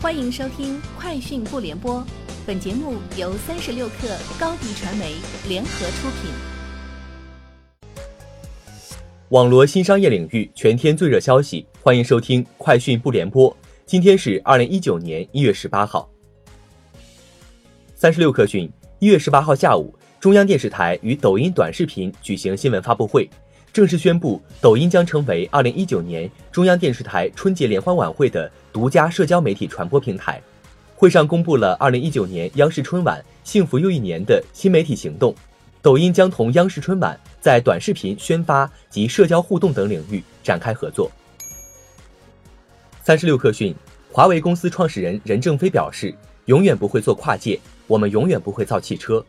欢迎收听《快讯不联播》，本节目由三十六克高低传媒联合出品。网罗新商业领域全天最热消息，欢迎收听《快讯不联播》。今天是二零一九年一月十八号。三十六克讯，一月十八号下午，中央电视台与抖音短视频举行新闻发布会。正式宣布，抖音将成为二零一九年中央电视台春节联欢晚会的独家社交媒体传播平台。会上公布了二零一九年央视春晚“幸福又一年”的新媒体行动，抖音将同央视春晚在短视频宣发及社交互动等领域展开合作。三十六氪讯，华为公司创始人任正非表示：“永远不会做跨界，我们永远不会造汽车，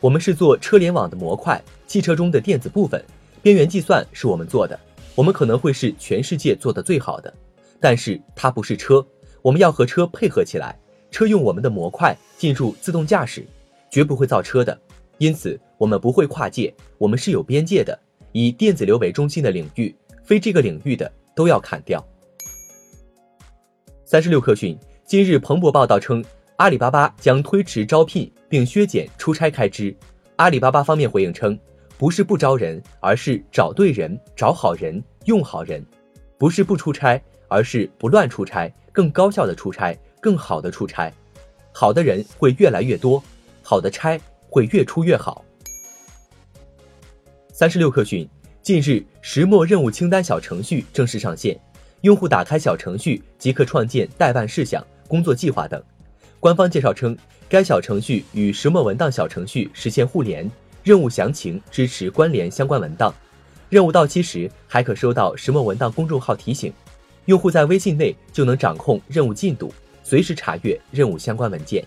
我们是做车联网的模块，汽车中的电子部分。”边缘计算是我们做的，我们可能会是全世界做的最好的，但是它不是车，我们要和车配合起来，车用我们的模块进入自动驾驶，绝不会造车的，因此我们不会跨界，我们是有边界的，以电子流为中心的领域，非这个领域的都要砍掉。三十六氪讯，今日彭博报道称，阿里巴巴将推迟招聘并削减出差开支，阿里巴巴方面回应称。不是不招人，而是找对人、找好人、用好人；不是不出差，而是不乱出差，更高效的出差，更好的出差。好的人会越来越多，好的差会越出越好。三十六氪讯，近日石墨任务清单小程序正式上线，用户打开小程序即可创建代办事项、工作计划等。官方介绍称，该小程序与石墨文档小程序实现互联。任务详情支持关联相关文档，任务到期时还可收到石墨文档公众号提醒，用户在微信内就能掌控任务进度，随时查阅任务相关文件。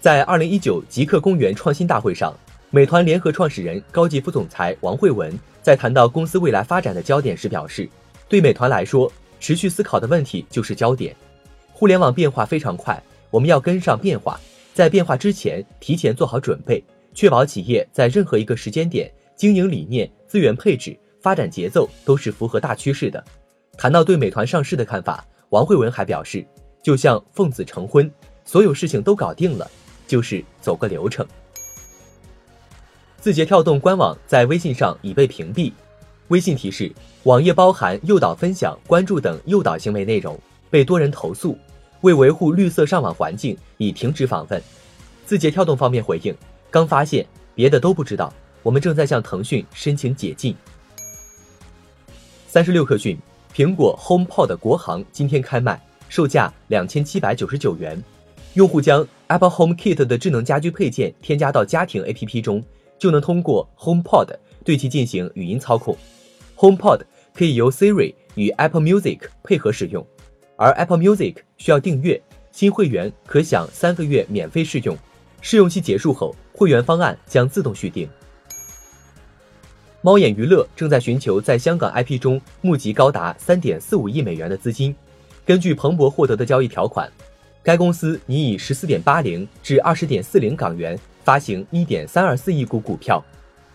在二零一九极客公园创新大会上，美团联合创始人、高级副总裁王慧文在谈到公司未来发展的焦点时表示，对美团来说，持续思考的问题就是焦点。互联网变化非常快，我们要跟上变化。在变化之前，提前做好准备，确保企业在任何一个时间点，经营理念、资源配置、发展节奏都是符合大趋势的。谈到对美团上市的看法，王慧文还表示，就像奉子成婚，所有事情都搞定了，就是走个流程。字节跳动官网在微信上已被屏蔽，微信提示网页包含诱导分享、关注等诱导行为内容，被多人投诉。为维护绿色上网环境，已停止访问。字节跳动方面回应：刚发现，别的都不知道。我们正在向腾讯申请解禁。三十六氪讯，苹果 HomePod 国行今天开卖，售价两千七百九十九元。用户将 Apple Home Kit 的智能家居配件添加到家庭 APP 中，就能通过 HomePod 对其进行语音操控。HomePod 可以由 Siri 与 Apple Music 配合使用。而 Apple Music 需要订阅，新会员可享三个月免费试用，试用期结束后，会员方案将自动续订。猫眼娱乐正在寻求在香港 IP 中募集高达三点四五亿美元的资金。根据彭博获得的交易条款，该公司拟以十四点八零至二十点四零港元发行一点三二四亿股股票。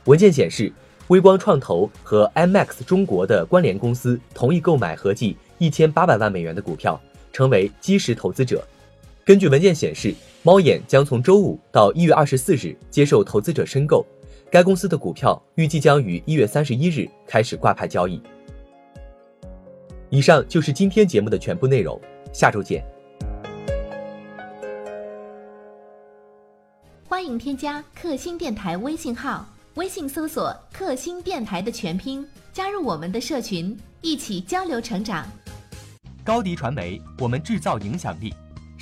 文件显示，微光创投和 IMAX 中国的关联公司同意购买合计。一千八百万美元的股票，成为基石投资者。根据文件显示，猫眼将从周五到一月二十四日接受投资者申购。该公司的股票预计将于一月三十一日开始挂牌交易。以上就是今天节目的全部内容，下周见。欢迎添加克星电台微信号，微信搜索“克星电台”的全拼，加入我们的社群，一起交流成长。高迪传媒，我们制造影响力。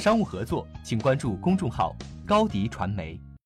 商务合作，请关注公众号“高迪传媒”。